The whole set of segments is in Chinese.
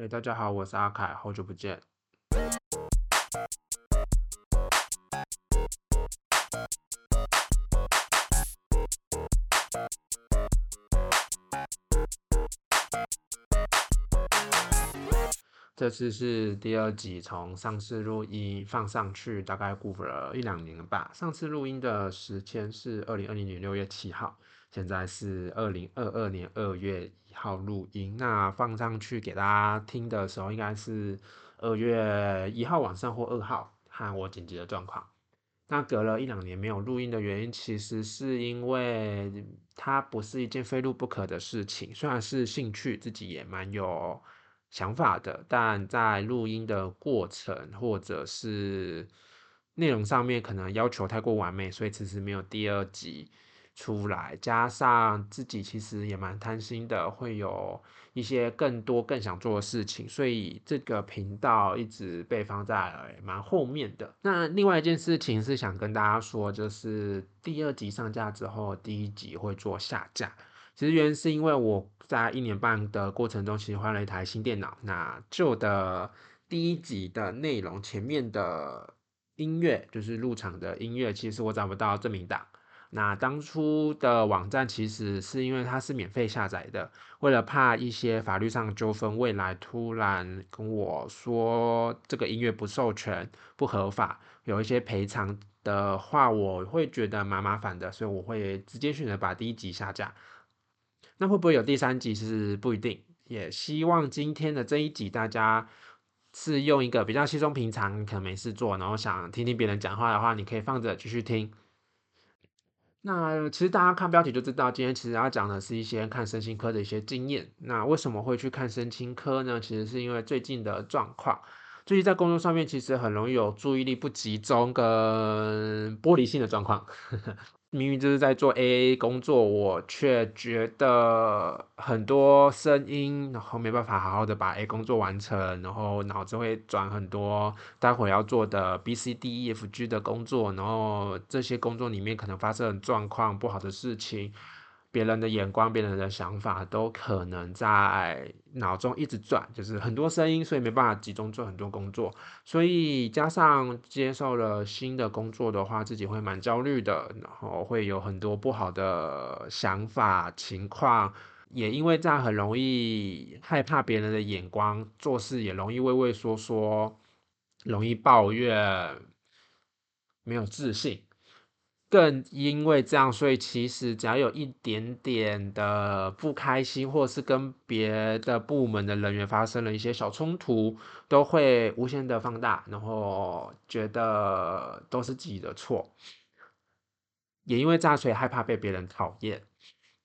哎，大家好，我是阿凯，好久不见。这次是第二集，从上次录音放上去，大概过了一两年了吧。上次录音的时间是二零二零年六月七号，现在是二零二二年二月一号录音。那放上去给大家听的时候，应该是二月一号晚上或二号，看我紧急的状况。那隔了一两年没有录音的原因，其实是因为它不是一件非录不可的事情，虽然是兴趣，自己也蛮有。想法的，但在录音的过程或者是内容上面，可能要求太过完美，所以其实没有第二集出来。加上自己其实也蛮贪心的，会有一些更多更想做的事情，所以这个频道一直被放在蛮后面的。那另外一件事情是想跟大家说，就是第二集上架之后，第一集会做下架。其实原因是因为我在一年半的过程中，其实换了一台新电脑。那旧的第一集的内容，前面的音乐就是入场的音乐，其实我找不到证明档。那当初的网站其实是因为它是免费下载的，为了怕一些法律上纠纷，未来突然跟我说这个音乐不授权、不合法，有一些赔偿的话，我会觉得蛮麻烦的，所以我会直接选择把第一集下架。那会不会有第三集是不一定，也希望今天的这一集大家是用一个比较稀松平常，可能没事做，然后想听听别人讲话的话，你可以放着继续听。那其实大家看标题就知道，今天其实要讲的是一些看身心科的一些经验。那为什么会去看身心科呢？其实是因为最近的状况，最近在工作上面其实很容易有注意力不集中跟玻璃心的状况。明明就是在做 A A 工作，我却觉得很多声音，然后没办法好好的把 A 工作完成，然后脑子会转很多待会要做的 B C D E F G 的工作，然后这些工作里面可能发生状况不好的事情。别人的眼光、别人的想法都可能在脑中一直转，就是很多声音，所以没办法集中做很多工作。所以加上接受了新的工作的话，自己会蛮焦虑的，然后会有很多不好的想法、情况。也因为这样，很容易害怕别人的眼光，做事也容易畏畏缩缩，容易抱怨，没有自信。更因为这样，所以其实只要有一点点的不开心，或是跟别的部门的人员发生了一些小冲突，都会无限的放大，然后觉得都是自己的错。也因为这样，所以害怕被别人讨厌，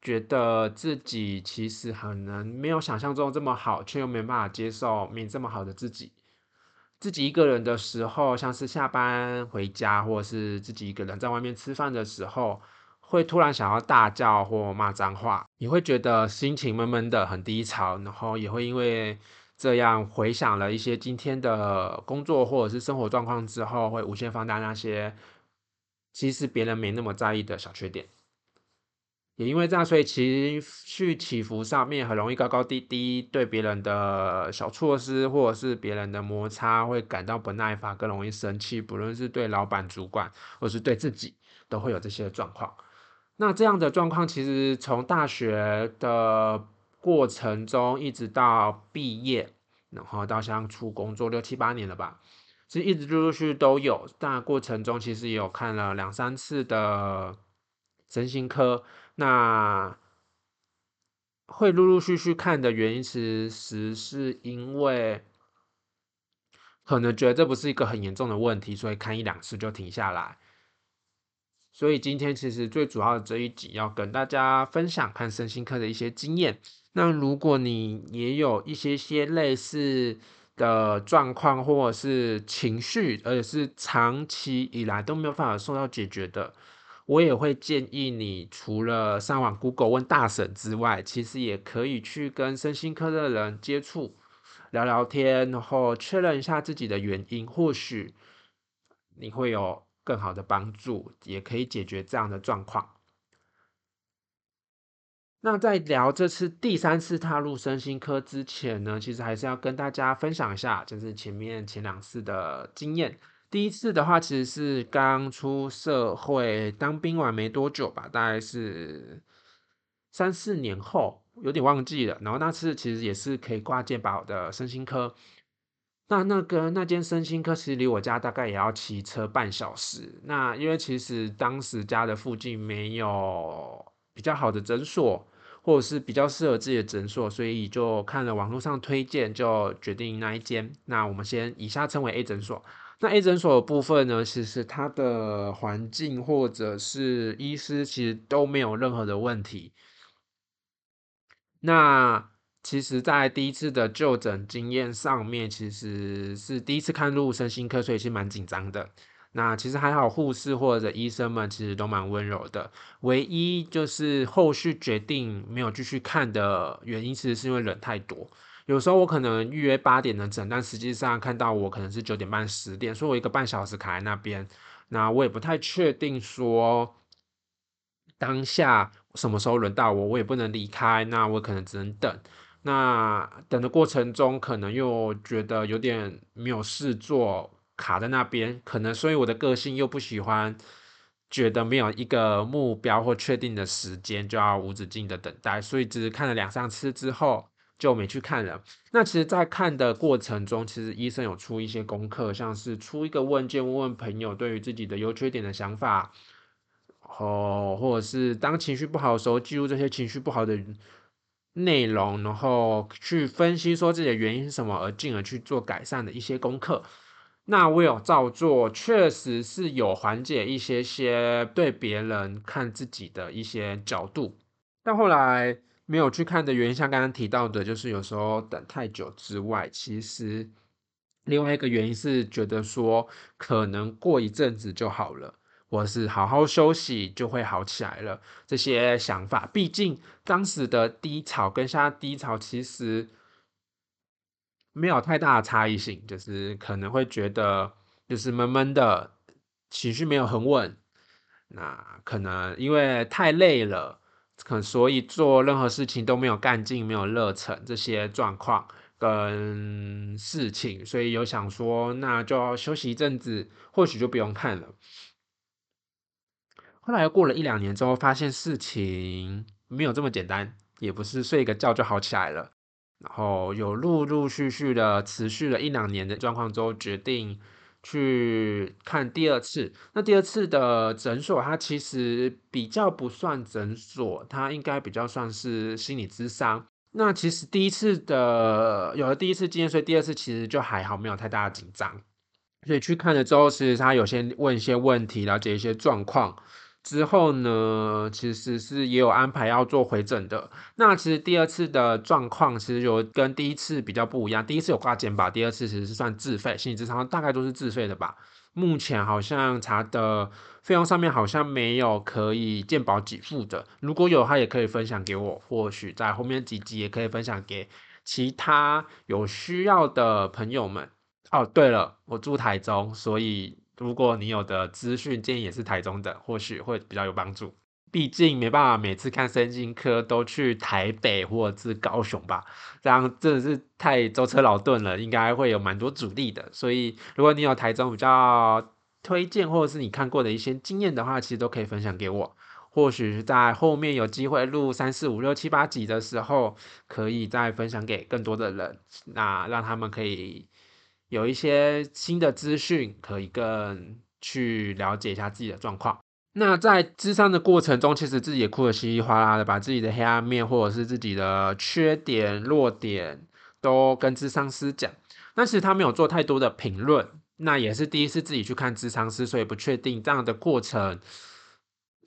觉得自己其实可能没有想象中这么好，却又没办法接受没这么好的自己。自己一个人的时候，像是下班回家，或者是自己一个人在外面吃饭的时候，会突然想要大叫或骂脏话，你会觉得心情闷闷的，很低潮，然后也会因为这样回想了一些今天的工作或者是生活状况之后，会无限放大那些其实别人没那么在意的小缺点。也因为这样，所以情绪起伏上面很容易高高低低，对别人的小措施或者是别人的摩擦会感到不耐烦，更容易生气。不论是对老板、主管，或是对自己，都会有这些状况。那这样的状况，其实从大学的过程中，一直到毕业，然后到像出工作六七八年了吧，其实一直陆陆续都有。但过程中，其实也有看了两三次的神心科。那会陆陆续续看的原因，其实是因为可能觉得这不是一个很严重的问题，所以看一两次就停下来。所以今天其实最主要的这一集要跟大家分享看身心科的一些经验。那如果你也有一些些类似的状况，或者是情绪，而且是长期以来都没有办法受到解决的。我也会建议你，除了上网 Google 问大婶之外，其实也可以去跟身心科的人接触，聊聊天，然后确认一下自己的原因，或许你会有更好的帮助，也可以解决这样的状况。那在聊这次第三次踏入身心科之前呢，其实还是要跟大家分享一下，就是前面前两次的经验。第一次的话，其实是刚出社会当兵完没多久吧，大概是三四年后，有点忘记了。然后那次其实也是可以挂健保的身心科。那那个那间身心科其实离我家大概也要骑车半小时。那因为其实当时家的附近没有比较好的诊所。或者是比较适合自己的诊所，所以就看了网络上推荐，就决定那一间。那我们先以下称为 A 诊所。那 A 诊所的部分呢，其实它的环境或者是医师其实都没有任何的问题。那其实，在第一次的就诊经验上面，其实是第一次看入身心科，所以是蛮紧张的。那其实还好，护士或者医生们其实都蛮温柔的。唯一就是后续决定没有继续看的原因，其实是因为人太多。有时候我可能预约八点的诊，但实际上看到我可能是九点半、十点，所以我一个半小时卡在那边。那我也不太确定说当下什么时候轮到我，我也不能离开，那我可能只能等。那等的过程中，可能又觉得有点没有事做。卡在那边，可能所以我的个性又不喜欢，觉得没有一个目标或确定的时间就要无止境的等待，所以只是看了两三次之后就没去看了。那其实，在看的过程中，其实医生有出一些功课，像是出一个问卷，问问朋友对于自己的优缺点的想法，哦，或者是当情绪不好的时候，记录这些情绪不好的内容，然后去分析说自己的原因是什么，而进而去做改善的一些功课。那我有照做，确实是有缓解一些些对别人看自己的一些角度，但后来没有去看的原因，像刚刚提到的，就是有时候等太久之外，其实另外一个原因是觉得说，可能过一阵子就好了，或是好好休息就会好起来了。这些想法，毕竟当时的低潮跟现在低潮，其实。没有太大的差异性，就是可能会觉得就是闷闷的，情绪没有很稳。那可能因为太累了，可所以做任何事情都没有干劲，没有热忱这些状况跟事情，所以有想说那就要休息一阵子，或许就不用看了。后来又过了一两年之后，发现事情没有这么简单，也不是睡一个觉就好起来了。然后有陆陆续续的持续了一两年的状况之后，决定去看第二次。那第二次的诊所，它其实比较不算诊所，它应该比较算是心理咨商。那其实第一次的有了第一次经验，所以第二次其实就还好，没有太大的紧张。所以去看了之后，其实他有些问一些问题，了解一些状况。之后呢，其实是也有安排要做回诊的。那其实第二次的状况其实有跟第一次比较不一样。第一次有挂肩吧，第二次其实是算自费，心理咨商大概都是自费的吧。目前好像查的费用上面好像没有可以健保给付的。如果有，他也可以分享给我，或许在后面几集也可以分享给其他有需要的朋友们。哦，对了，我住台中，所以。如果你有的资讯建议也是台中的，或许会比较有帮助。毕竟没办法每次看身心科都去台北或者是高雄吧，这样真的是太舟车劳顿了，应该会有蛮多阻力的。所以如果你有台中比较推荐或者是你看过的一些经验的话，其实都可以分享给我。或许在后面有机会录三四五六七八集的时候，可以再分享给更多的人，那让他们可以。有一些新的资讯，可以更去了解一下自己的状况。那在智商的过程中，其实自己也哭得稀里哗啦的，把自己的黑暗面或者是自己的缺点、弱点都跟智商师讲。但是他没有做太多的评论，那也是第一次自己去看智商师，所以不确定这样的过程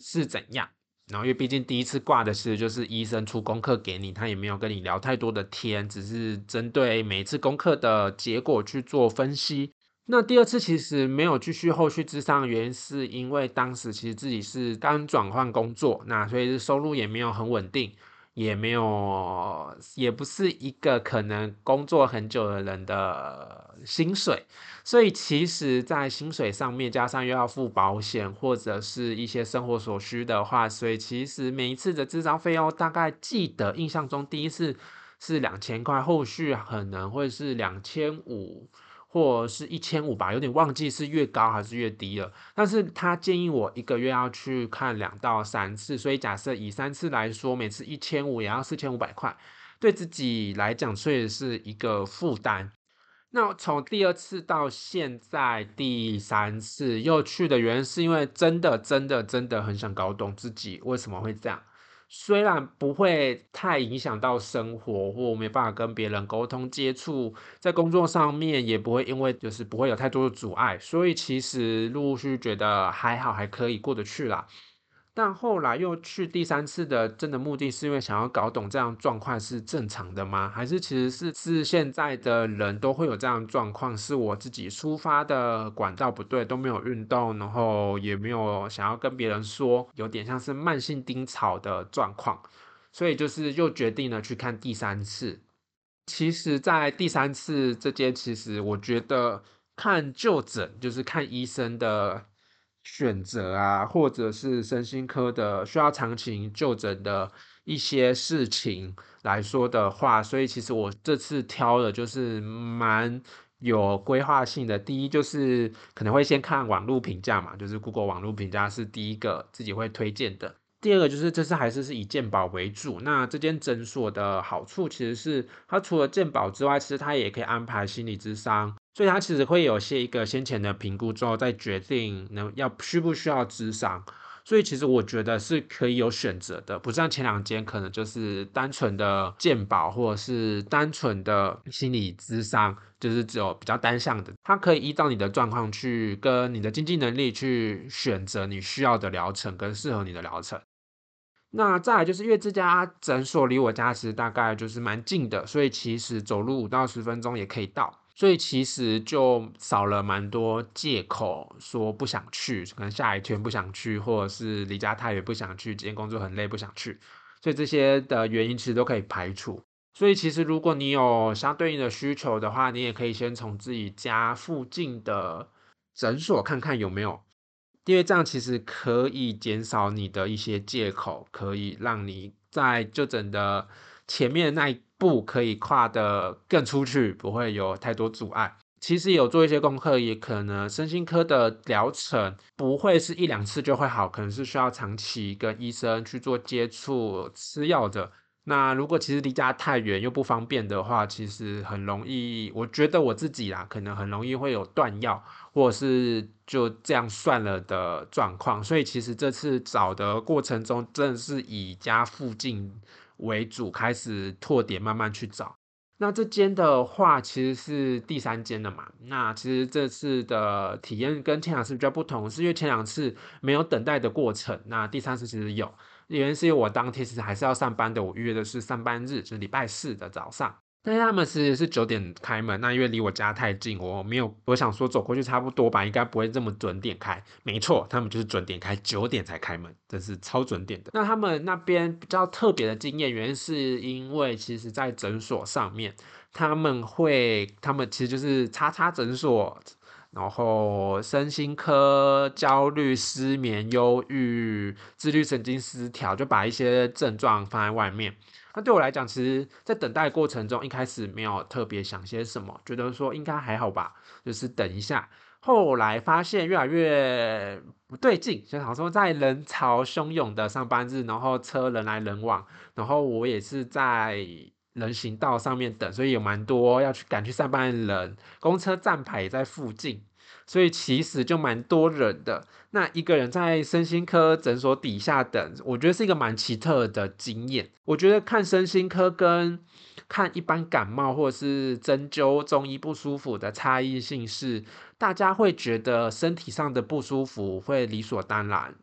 是怎样。然后，因为毕竟第一次挂的是就是医生出功课给你，他也没有跟你聊太多的天，只是针对每一次功课的结果去做分析。那第二次其实没有继续后续智商的原因，是因为当时其实自己是刚转换工作，那所以收入也没有很稳定，也没有，也不是一个可能工作很久的人的薪水，所以其实，在薪水上面加上又要付保险或者是一些生活所需的话，所以其实每一次的智商费用大概记得印象中第一次是两千块，后续可能会是两千五。或是一千五吧，有点忘记是越高还是越低了。但是他建议我一个月要去看两到三次，所以假设以三次来说，每次一千五也要四千五百块，对自己来讲确实是一个负担。那从第二次到现在第三次又去的原因，是因为真的真的真的很想搞懂自己为什么会这样。虽然不会太影响到生活，或没办法跟别人沟通接触，在工作上面也不会因为就是不会有太多的阻碍，所以其实陆陆续续觉得还好，还可以过得去啦。但后来又去第三次的真的目的是因为想要搞懂这样状况是正常的吗？还是其实是是现在的人都会有这样状况？是我自己出发的管道不对，都没有运动，然后也没有想要跟别人说，有点像是慢性低潮的状况，所以就是又决定了去看第三次。其实，在第三次这间，其实我觉得看就诊就是看医生的。选择啊，或者是身心科的需要长期就诊的一些事情来说的话，所以其实我这次挑的就是蛮有规划性的。第一就是可能会先看网络评价嘛，就是 Google 网络评价是第一个自己会推荐的。第二个就是这次还是是以鉴宝为主。那这间诊所的好处其实是它除了鉴宝之外，其实它也可以安排心理咨商。所以它其实会有些一个先前的评估之后，再决定能要需不需要咨商。所以其实我觉得是可以有选择的，不像前两间可能就是单纯的鉴保或者是单纯的心理咨商，就是只有比较单向的。它可以依照你的状况去跟你的经济能力去选择你需要的疗程跟适合你的疗程。那再来就是因为这家诊所离我家其实大概就是蛮近的，所以其实走路五到十分钟也可以到。所以其实就少了蛮多借口，说不想去，可能下一天不想去，或者是离家太远不想去，今天工作很累不想去，所以这些的原因其实都可以排除。所以其实如果你有相对应的需求的话，你也可以先从自己家附近的诊所看看有没有，因为这样其实可以减少你的一些借口，可以让你在就诊的前面那一。步可以跨得更出去，不会有太多阻碍。其实有做一些功课，也可能身心科的疗程不会是一两次就会好，可能是需要长期跟医生去做接触、吃药的。那如果其实离家太远又不方便的话，其实很容易，我觉得我自己啦，可能很容易会有断药，或者是就这样算了的状况。所以其实这次找的过程中，真的是以家附近。为主开始拓点，慢慢去找。那这间的话，其实是第三间的嘛。那其实这次的体验跟前两次比较不同，是因为前两次没有等待的过程，那第三次其实有。原因是因为我当天其实还是要上班的，我预约的是上班日，就是礼拜四的早上。但是他们其实是九点开门，那因为离我家太近，我没有，我想说走过去差不多吧，应该不会这么准点开。没错，他们就是准点开，九点才开门，这是超准点的。那他们那边比较特别的经验，原因是因为其实在诊所上面，他们会，他们其实就是叉叉诊所，然后身心科、焦虑、失眠、忧郁、自律神经失调，就把一些症状放在外面。那对我来讲，其实，在等待过程中，一开始没有特别想些什么，觉得说应该还好吧，就是等一下。后来发现越来越不对劲，就想说在人潮汹涌的上班日，然后车人来人往，然后我也是在人行道上面等，所以有蛮多要去赶去上班的人，公车站牌也在附近。所以其实就蛮多人的，那一个人在身心科诊所底下等，我觉得是一个蛮奇特的经验。我觉得看身心科跟看一般感冒或者是针灸中医不舒服的差异性是，大家会觉得身体上的不舒服会理所当然，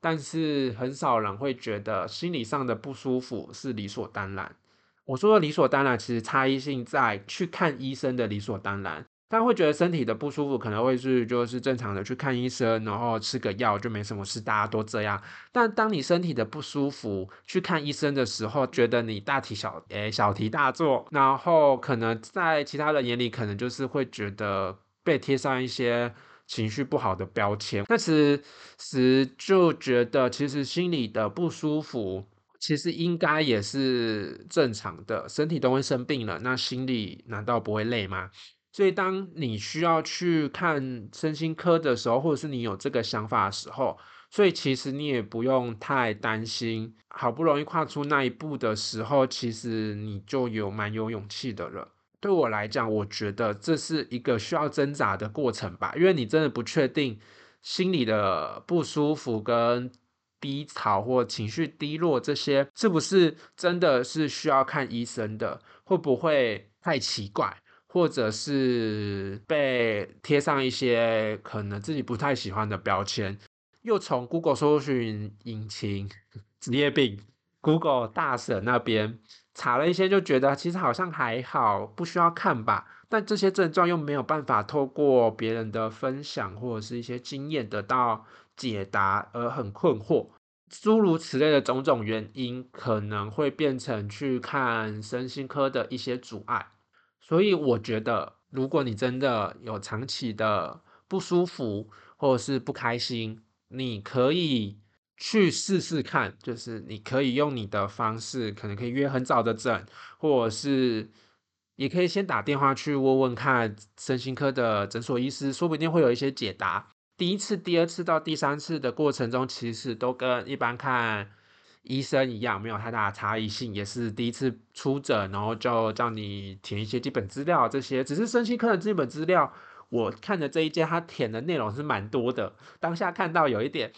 但是很少人会觉得心理上的不舒服是理所当然。我说的理所当然，其实差异性在去看医生的理所当然。他会觉得身体的不舒服，可能会是就是正常的去看医生，然后吃个药就没什么事，大家都这样。但当你身体的不舒服去看医生的时候，觉得你大题小诶小题大做，然后可能在其他人眼里，可能就是会觉得被贴上一些情绪不好的标签。那其实就觉得其实心里的不舒服，其实应该也是正常的，身体都会生病了，那心里难道不会累吗？所以，当你需要去看身心科的时候，或者是你有这个想法的时候，所以其实你也不用太担心。好不容易跨出那一步的时候，其实你就有蛮有勇气的了。对我来讲，我觉得这是一个需要挣扎的过程吧，因为你真的不确定心里的不舒服、跟低潮或情绪低落这些，是不是真的是需要看医生的？会不会太奇怪？或者是被贴上一些可能自己不太喜欢的标签，又从 Google 搜寻引擎职业病 Google 大神那边查了一些，就觉得其实好像还好，不需要看吧。但这些症状又没有办法透过别人的分享或者是一些经验得到解答，而很困惑。诸如此类的种种原因，可能会变成去看身心科的一些阻碍。所以我觉得，如果你真的有长期的不舒服或者是不开心，你可以去试试看，就是你可以用你的方式，可能可以约很早的诊，或者是也可以先打电话去问问看身心科的诊所医师，说不定会有一些解答。第一次、第二次到第三次的过程中，其实都跟一般看。医生一样没有太大的差异性，也是第一次出诊，然后就叫你填一些基本资料，这些只是身心科的基本资料。我看的这一间，他填的内容是蛮多的，当下看到有一点，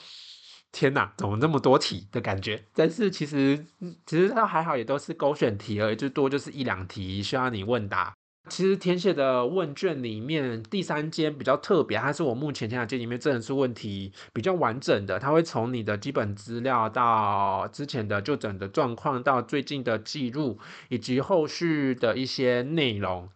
天哪，怎么那么多题的感觉？但是其实其实它还好，也都是勾选题而已，最多就是一两题需要你问答。其实填写的问卷里面，第三间比较特别，它是我目前填的间里面真的是问题比较完整的。它会从你的基本资料到之前的就诊的状况，到最近的记录，以及后续的一些内容，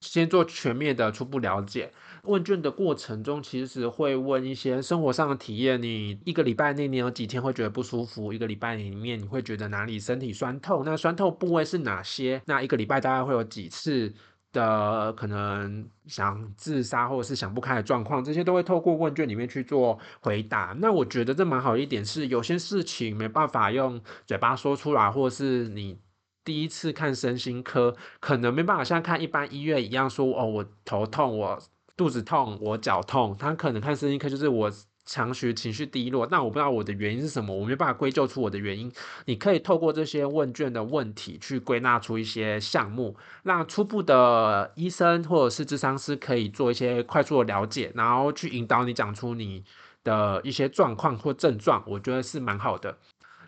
先做全面的初步了解。问卷的过程中，其实会问一些生活上的体验。你一个礼拜内你有几天会觉得不舒服？一个礼拜里面你会觉得哪里身体酸痛？那酸痛部位是哪些？那一个礼拜大概会有几次？的可能想自杀或者是想不开的状况，这些都会透过问卷里面去做回答。那我觉得这蛮好一点是，有些事情没办法用嘴巴说出来，或者是你第一次看身心科，可能没办法像看一般医院一样说哦，我头痛，我肚子痛，我脚痛。他可能看身心科就是我。强学情绪低落，那我不知道我的原因是什么，我没办法归咎出我的原因。你可以透过这些问卷的问题去归纳出一些项目，让初步的医生或者是智商师可以做一些快速的了解，然后去引导你讲出你的一些状况或症状，我觉得是蛮好的。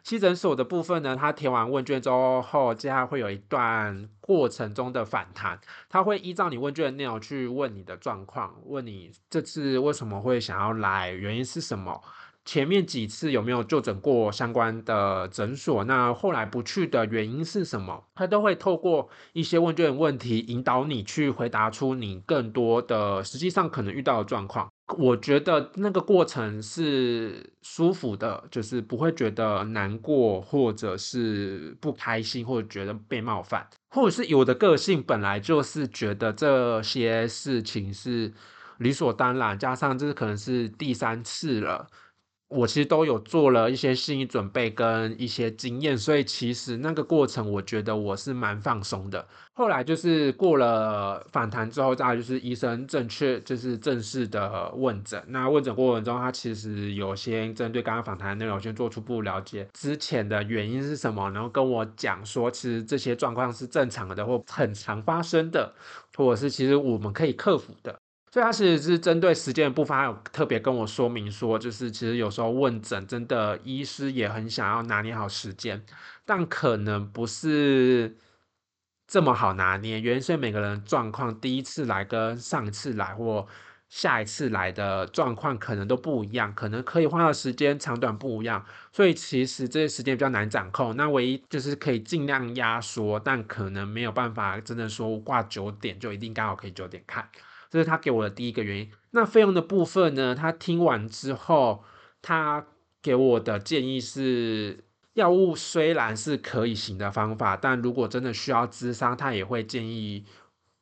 七诊所的部分呢，他填完问卷之后，接下来会有一段过程中的反弹，他会依照你问卷的内容去问你的状况，问你这次为什么会想要来，原因是什么，前面几次有没有就诊过相关的诊所，那后来不去的原因是什么，他都会透过一些问卷问题引导你去回答出你更多的实际上可能遇到的状况。我觉得那个过程是舒服的，就是不会觉得难过，或者是不开心，或者觉得被冒犯，或者是有的个性本来就是觉得这些事情是理所当然，加上这可能是第三次了。我其实都有做了一些心理准备跟一些经验，所以其实那个过程我觉得我是蛮放松的。后来就是过了访谈之后，再就是医生正确就是正式的问诊。那问诊过程中，他其实有些针对刚刚访谈的内容先做初步了解，之前的原因是什么，然后跟我讲说，其实这些状况是正常的或很常发生的，或者是其实我们可以克服的。所以他其实是针对时间的部分，他有特别跟我说明说，就是其实有时候问诊真的医师也很想要拿捏好时间，但可能不是这么好拿捏。原因是每个人状况，第一次来跟上次来或下一次来的状况可能都不一样，可能可以花的时间长短不一样，所以其实这些时间比较难掌控。那唯一就是可以尽量压缩，但可能没有办法真的说挂九点就一定刚好可以九点看。这是他给我的第一个原因。那费用的部分呢？他听完之后，他给我的建议是，药物虽然是可以行的方法，但如果真的需要咨商，他也会建议，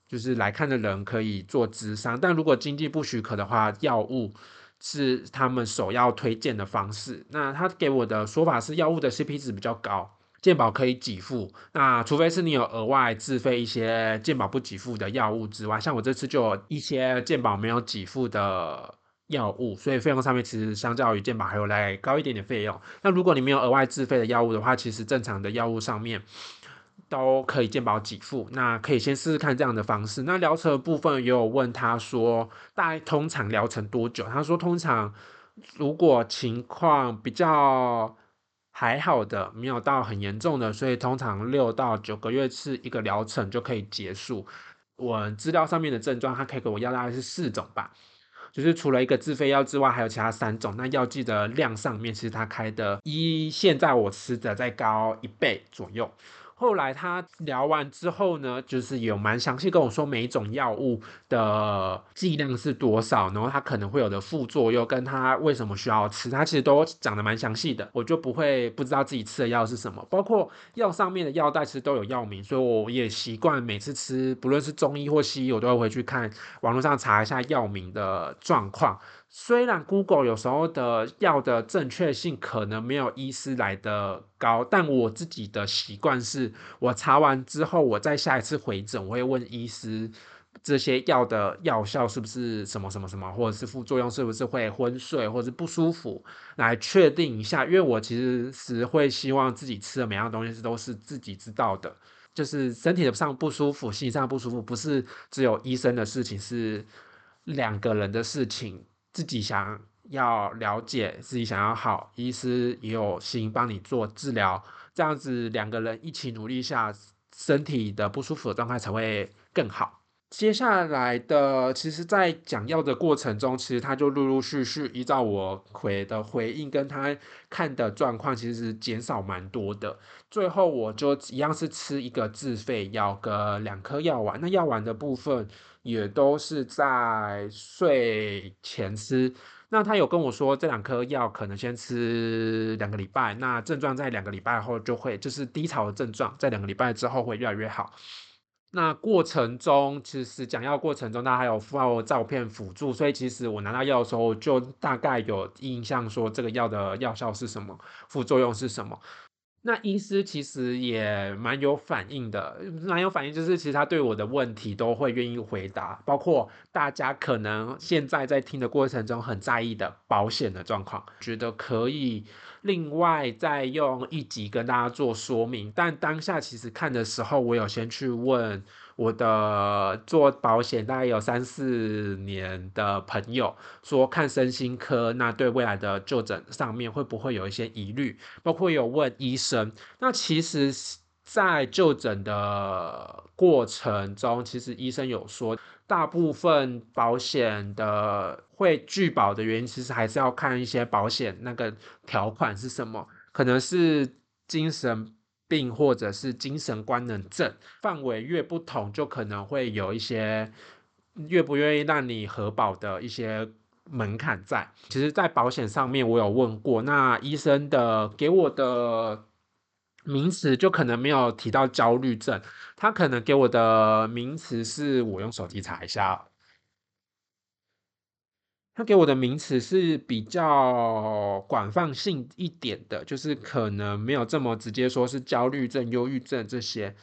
就是来看的人可以做咨商。但如果经济不许可的话，药物是他们首要推荐的方式。那他给我的说法是，药物的 CP 值比较高。健保可以给付，那除非是你有额外自费一些健保不给付的药物之外，像我这次就有一些健保没有给付的药物，所以费用上面其实相较于健保还有来高一点点费用。那如果你没有额外自费的药物的话，其实正常的药物上面都可以健保给付，那可以先试试看这样的方式。那疗程部分也有问他说，大概通常疗程多久？他说通常如果情况比较。还好的，没有到很严重的，所以通常六到九个月是一个疗程就可以结束。我资料上面的症状，他可以给我要大概是四种吧，就是除了一个自费药之外，还有其他三种。那药剂的量上面，其实他开的一现在我吃的再高一倍左右。后来他聊完之后呢，就是有蛮详细跟我说每一种药物的剂量是多少，然后它可能会有的副作用，跟他为什么需要吃，他其实都讲的蛮详细的，我就不会不知道自己吃的药是什么，包括药上面的药袋其实都有药名，所以我也习惯每次吃，不论是中医或西医，我都会回去看网络上查一下药名的状况。虽然 Google 有时候的药的正确性可能没有医师来的高，但我自己的习惯是，我查完之后，我再下一次回诊，我会问医师这些药的药效是不是什么什么什么，或者是副作用是不是会昏睡或者是不舒服，来确定一下。因为我其实是会希望自己吃的每样东西都是自己知道的，就是身体上不舒服、心理上不舒服，不是只有医生的事情，是两个人的事情。自己想要了解，自己想要好，医师也有心帮你做治疗，这样子两个人一起努力下，身体的不舒服的状态才会更好。接下来的，其实，在讲药的过程中，其实他就陆陆续续依照我回的回应跟他看的状况，其实减少蛮多的。最后我就一样是吃一个自费药跟两颗药丸，那药丸的部分。也都是在睡前吃。那他有跟我说，这两颗药可能先吃两个礼拜，那症状在两个礼拜后就会就是低潮的症状，在两个礼拜之后会越来越好。那过程中其实讲药过程中，他还有附照片辅助，所以其实我拿到药的时候就大概有印象，说这个药的药效是什么，副作用是什么。那医师其实也蛮有反应的，蛮有反应，就是其实他对我的问题都会愿意回答，包括大家可能现在在听的过程中很在意的保险的状况，觉得可以另外再用一集跟大家做说明。但当下其实看的时候，我有先去问。我的做保险大概有三四年的朋友说看身心科，那对未来的就诊上面会不会有一些疑虑？包括有问医生，那其实，在就诊的过程中，其实医生有说，大部分保险的会拒保的原因，其实还是要看一些保险那个条款是什么，可能是精神。病或者是精神官能症范围越不同，就可能会有一些越不愿意让你核保的一些门槛在。其实，在保险上面，我有问过，那医生的给我的名词就可能没有提到焦虑症，他可能给我的名词是我用手机查一下。他给我的名词是比较广泛性一点的，就是可能没有这么直接说是焦虑症、忧郁症这些。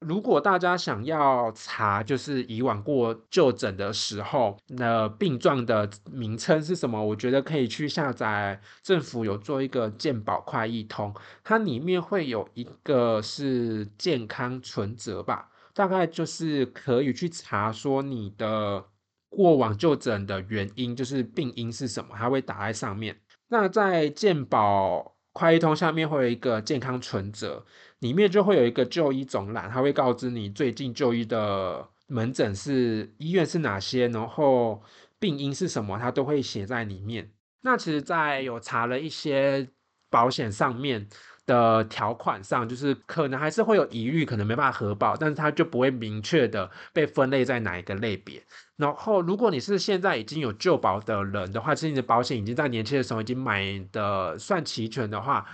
如果大家想要查，就是以往过就诊的时候，那病状的名称是什么？我觉得可以去下载政府有做一个健保快易通，它里面会有一个是健康存折吧，大概就是可以去查说你的。过往就诊的原因就是病因是什么，它会打在上面。那在健保快一通下面会有一个健康存折，里面就会有一个就医总览，它会告知你最近就医的门诊是医院是哪些，然后病因是什么，它都会写在里面。那其实，在有查了一些保险上面的条款上，就是可能还是会有疑虑，可能没办法核保，但是它就不会明确的被分类在哪一个类别。然后，如果你是现在已经有旧保的人的话，其实你的保险已经在年轻的时候已经买的算齐全的话，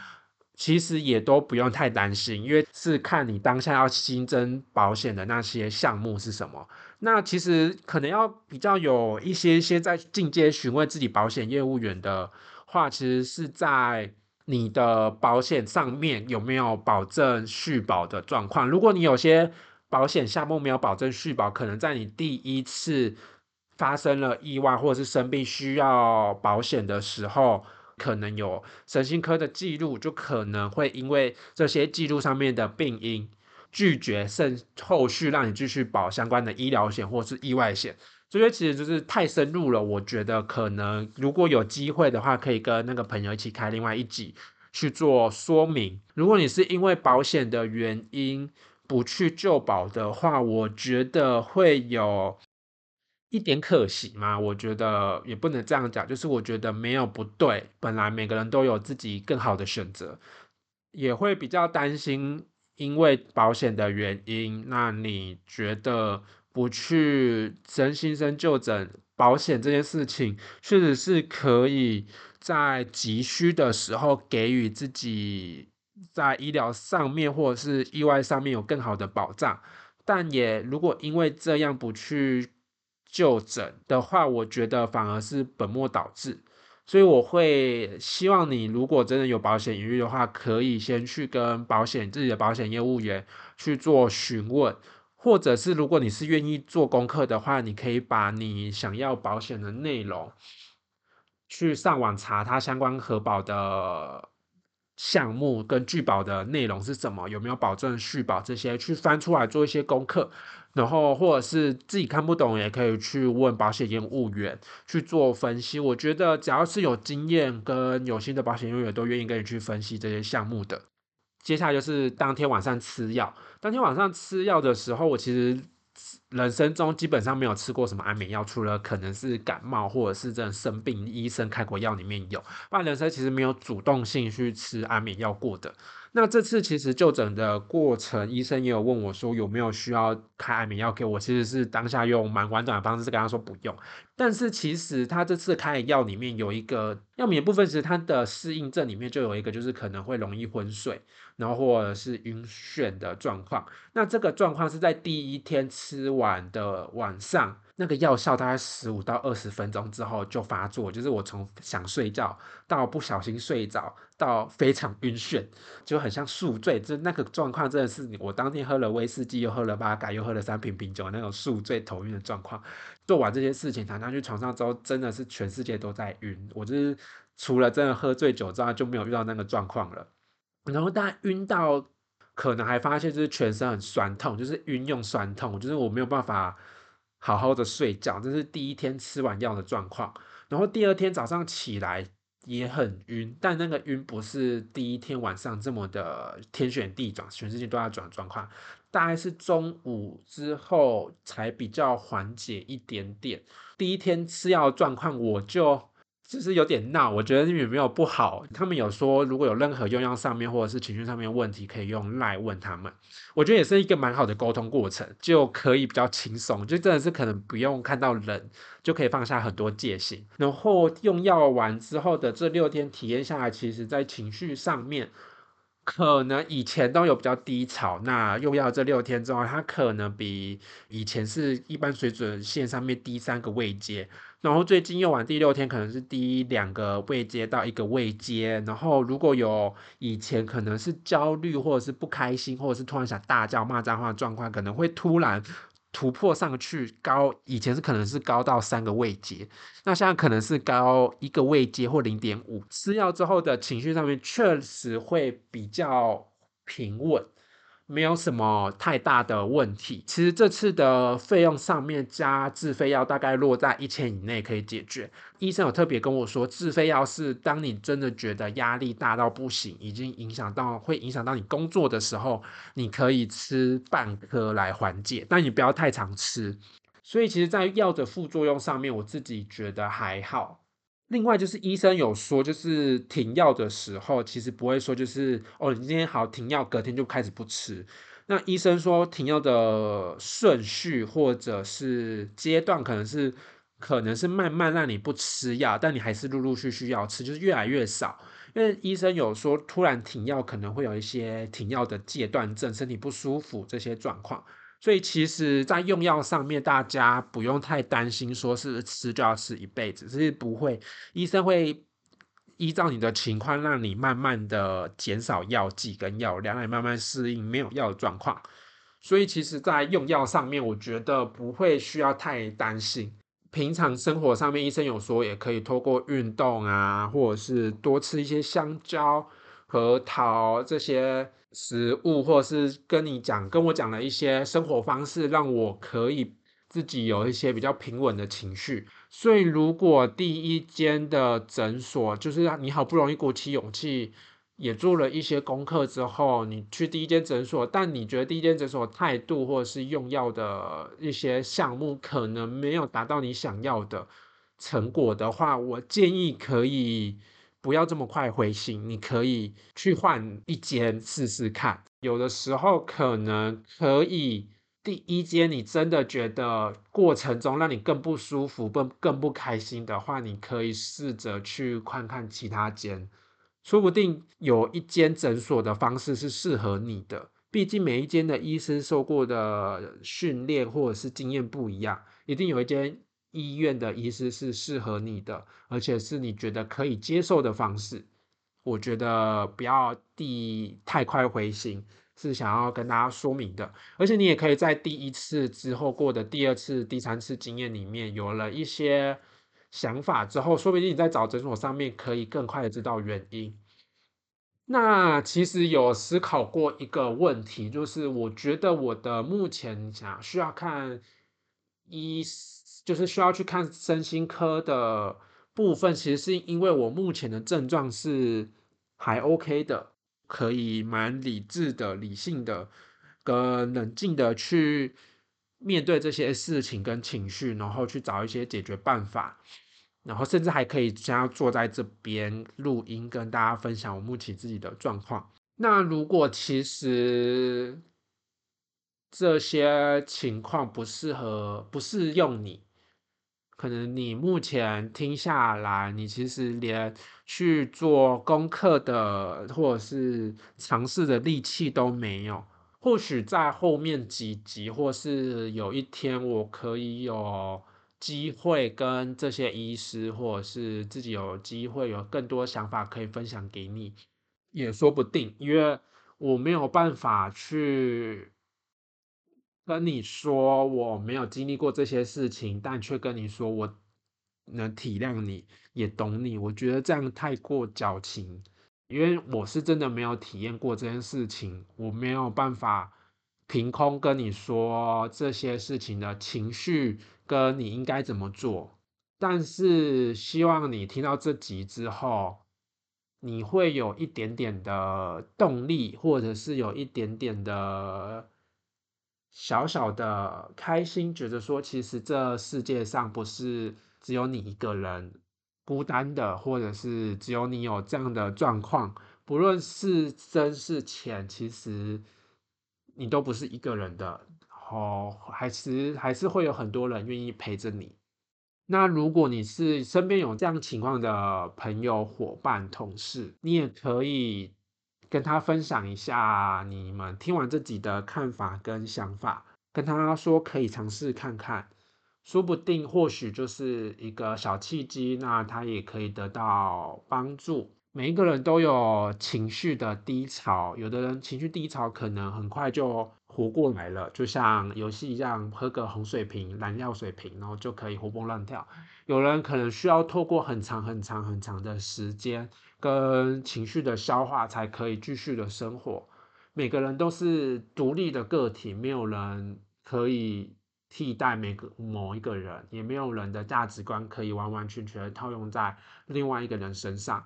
其实也都不用太担心，因为是看你当下要新增保险的那些项目是什么。那其实可能要比较有一些些在进阶询问自己保险业务员的话，其实是在你的保险上面有没有保证续保的状况。如果你有些保险项目没有保证续保，可能在你第一次发生了意外或者是生病需要保险的时候。可能有神经科的记录，就可能会因为这些记录上面的病因拒绝甚后续让你继续保相关的医疗险或是意外险，这些其实就是太深入了。我觉得可能如果有机会的话，可以跟那个朋友一起开另外一集去做说明。如果你是因为保险的原因不去救保的话，我觉得会有。一点可惜嘛？我觉得也不能这样讲，就是我觉得没有不对，本来每个人都有自己更好的选择，也会比较担心，因为保险的原因，那你觉得不去真心生就诊保险这件事情，确实是可以在急需的时候给予自己在医疗上面或者是意外上面有更好的保障，但也如果因为这样不去。就诊的话，我觉得反而是本末倒置，所以我会希望你，如果真的有保险疑虑的话，可以先去跟保险自己的保险业务员去做询问，或者是如果你是愿意做功课的话，你可以把你想要保险的内容去上网查它相关核保的项目跟拒保的内容是什么，有没有保证续保这些，去翻出来做一些功课。然后，或者是自己看不懂，也可以去问保险业务员去做分析。我觉得，只要是有经验跟有心的保险业务员，都愿意跟你去分析这些项目的。接下来就是当天晚上吃药。当天晚上吃药的时候，我其实。人生中基本上没有吃过什么安眠药，除了可能是感冒或者是真的生病，医生开过药里面有。不然人生其实没有主动性去吃安眠药过的。那这次其实就诊的过程，医生也有问我说有没有需要开安眠药给我，其实是当下用蛮婉转的方式跟他说不用。但是其实他这次开的药里面有一个药名部分，其实它的适应症里面就有一个，就是可能会容易昏睡。然后或者是晕眩的状况，那这个状况是在第一天吃完的晚上，那个药效大概十五到二十分钟之后就发作，就是我从想睡觉到不小心睡着，到非常晕眩，就很像宿醉。这那个状况真的是我当天喝了威士忌，又喝了八嘎，又喝了三瓶啤酒，那种宿醉头晕的状况。做完这些事情，躺上去床上之后，真的是全世界都在晕。我就是除了真的喝醉酒之外，就没有遇到那个状况了。然后大家晕到，可能还发现就是全身很酸痛，就是晕用酸痛，就是我没有办法好好的睡觉，这是第一天吃完药的状况。然后第二天早上起来也很晕，但那个晕不是第一天晚上这么的天旋地转，全世界都在转状况，大概是中午之后才比较缓解一点点。第一天吃药状况我就。就是有点闹，我觉得也没有不好。他们有说，如果有任何用药上面或者是情绪上面问题，可以用赖问他们。我觉得也是一个蛮好的沟通过程，就可以比较轻松，就真的是可能不用看到人就可以放下很多戒心。然后用药完之后的这六天体验下来，其实在情绪上面。可能以前都有比较低潮，那用药这六天之后，它可能比以前是一般水准线上面低三个位阶，然后最近用完第六天可能是低两个位阶到一个位阶，然后如果有以前可能是焦虑或者是不开心，或者是突然想大叫骂脏话的状况，可能会突然。突破上去高，以前是可能是高到三个位阶，那现在可能是高一个位阶或零点五。吃药之后的情绪上面确实会比较平稳。没有什么太大的问题。其实这次的费用上面加自费药大概落在一千以内可以解决。医生有特别跟我说，自费药是当你真的觉得压力大到不行，已经影响到会影响到你工作的时候，你可以吃半颗来缓解，但你不要太常吃。所以其实，在药的副作用上面，我自己觉得还好。另外就是医生有说，就是停药的时候，其实不会说就是哦，你今天好停药，隔天就开始不吃。那医生说停药的顺序或者是阶段，可能是可能是慢慢让你不吃药，但你还是陆陆续续要吃，就是越来越少。因为医生有说，突然停药可能会有一些停药的戒断症、身体不舒服这些状况。所以其实，在用药上面，大家不用太担心，说是吃就要吃一辈子，是不会。医生会依照你的情况，让你慢慢的减少药剂跟药量，让你慢慢适应没有药的状况。所以其实，在用药上面，我觉得不会需要太担心。平常生活上面，医生有说，也可以透过运动啊，或者是多吃一些香蕉、核桃这些。食物，或者是跟你讲，跟我讲了一些生活方式，让我可以自己有一些比较平稳的情绪。所以，如果第一间的诊所，就是让你好不容易鼓起勇气，也做了一些功课之后，你去第一间诊所，但你觉得第一间诊所态度或者是用药的一些项目可能没有达到你想要的成果的话，我建议可以。不要这么快灰心，你可以去换一间试试看。有的时候可能可以，第一间你真的觉得过程中让你更不舒服、更更不开心的话，你可以试着去看看其他间，说不定有一间诊所的方式是适合你的。毕竟每一间的医生受过的训练或者是经验不一样，一定有一间。医院的医师是适合你的，而且是你觉得可以接受的方式。我觉得不要第太快灰心，是想要跟大家说明的。而且你也可以在第一次之后过的第二次、第三次经验里面，有了一些想法之后，说不定你在找诊所上面可以更快的知道原因。那其实有思考过一个问题，就是我觉得我的目前想需要看医。就是需要去看身心科的部分，其实是因为我目前的症状是还 OK 的，可以蛮理智的、理性的、跟冷静的去面对这些事情跟情绪，然后去找一些解决办法，然后甚至还可以现在坐在这边录音，跟大家分享我目前自己的状况。那如果其实这些情况不适合、不适用你。可能你目前听下来，你其实连去做功课的或者是尝试的力气都没有。或许在后面几集，或是有一天，我可以有机会跟这些医师，或者是自己有机会有更多想法可以分享给你，也说不定。因为我没有办法去。跟你说我没有经历过这些事情，但却跟你说我能体谅你，也懂你。我觉得这样太过矫情，因为我是真的没有体验过这件事情，我没有办法凭空跟你说这些事情的情绪跟你应该怎么做。但是希望你听到这集之后，你会有一点点的动力，或者是有一点点的。小小的开心，觉得说，其实这世界上不是只有你一个人孤单的，或者是只有你有这样的状况，不论是真是浅，其实你都不是一个人的，哦，还是还是会有很多人愿意陪着你。那如果你是身边有这样情况的朋友、伙伴、同事，你也可以。跟他分享一下你们听完这集的看法跟想法，跟他说可以尝试看看，说不定或许就是一个小契机，那他也可以得到帮助。每一个人都有情绪的低潮，有的人情绪低潮可能很快就活过来了，就像游戏一样，喝个红水瓶、蓝药水瓶，然后就可以活蹦乱跳。有人可能需要透过很长很长很长的时间。跟情绪的消化才可以继续的生活。每个人都是独立的个体，没有人可以替代每个某一个人，也没有人的价值观可以完完全全套用在另外一个人身上。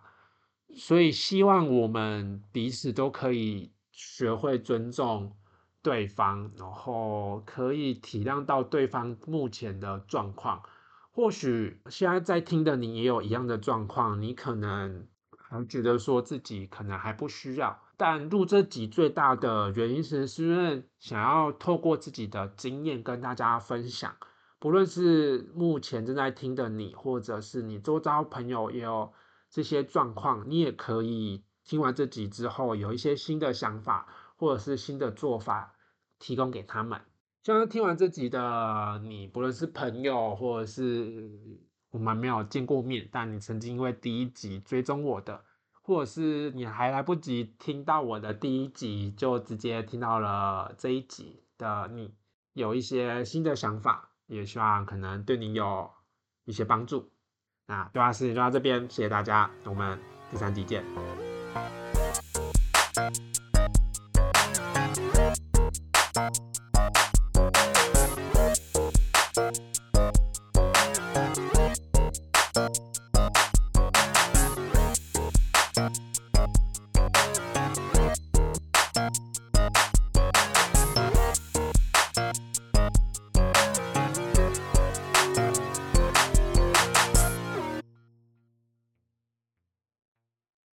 所以，希望我们彼此都可以学会尊重对方，然后可以体谅到对方目前的状况。或许现在在听的你也有一样的状况，你可能还觉得说自己可能还不需要。但录这集最大的原因是，是因为想要透过自己的经验跟大家分享，不论是目前正在听的你，或者是你周遭朋友也有这些状况，你也可以听完这集之后有一些新的想法，或者是新的做法提供给他们。像听完这集的你，不论是朋友，或者是我们没有见过面，但你曾经因为第一集追踪我的。或者是你还来不及听到我的第一集，就直接听到了这一集的你，有一些新的想法，也希望可能对你有一些帮助。那对话事情就到这边，谢谢大家，我们第三集见。Thank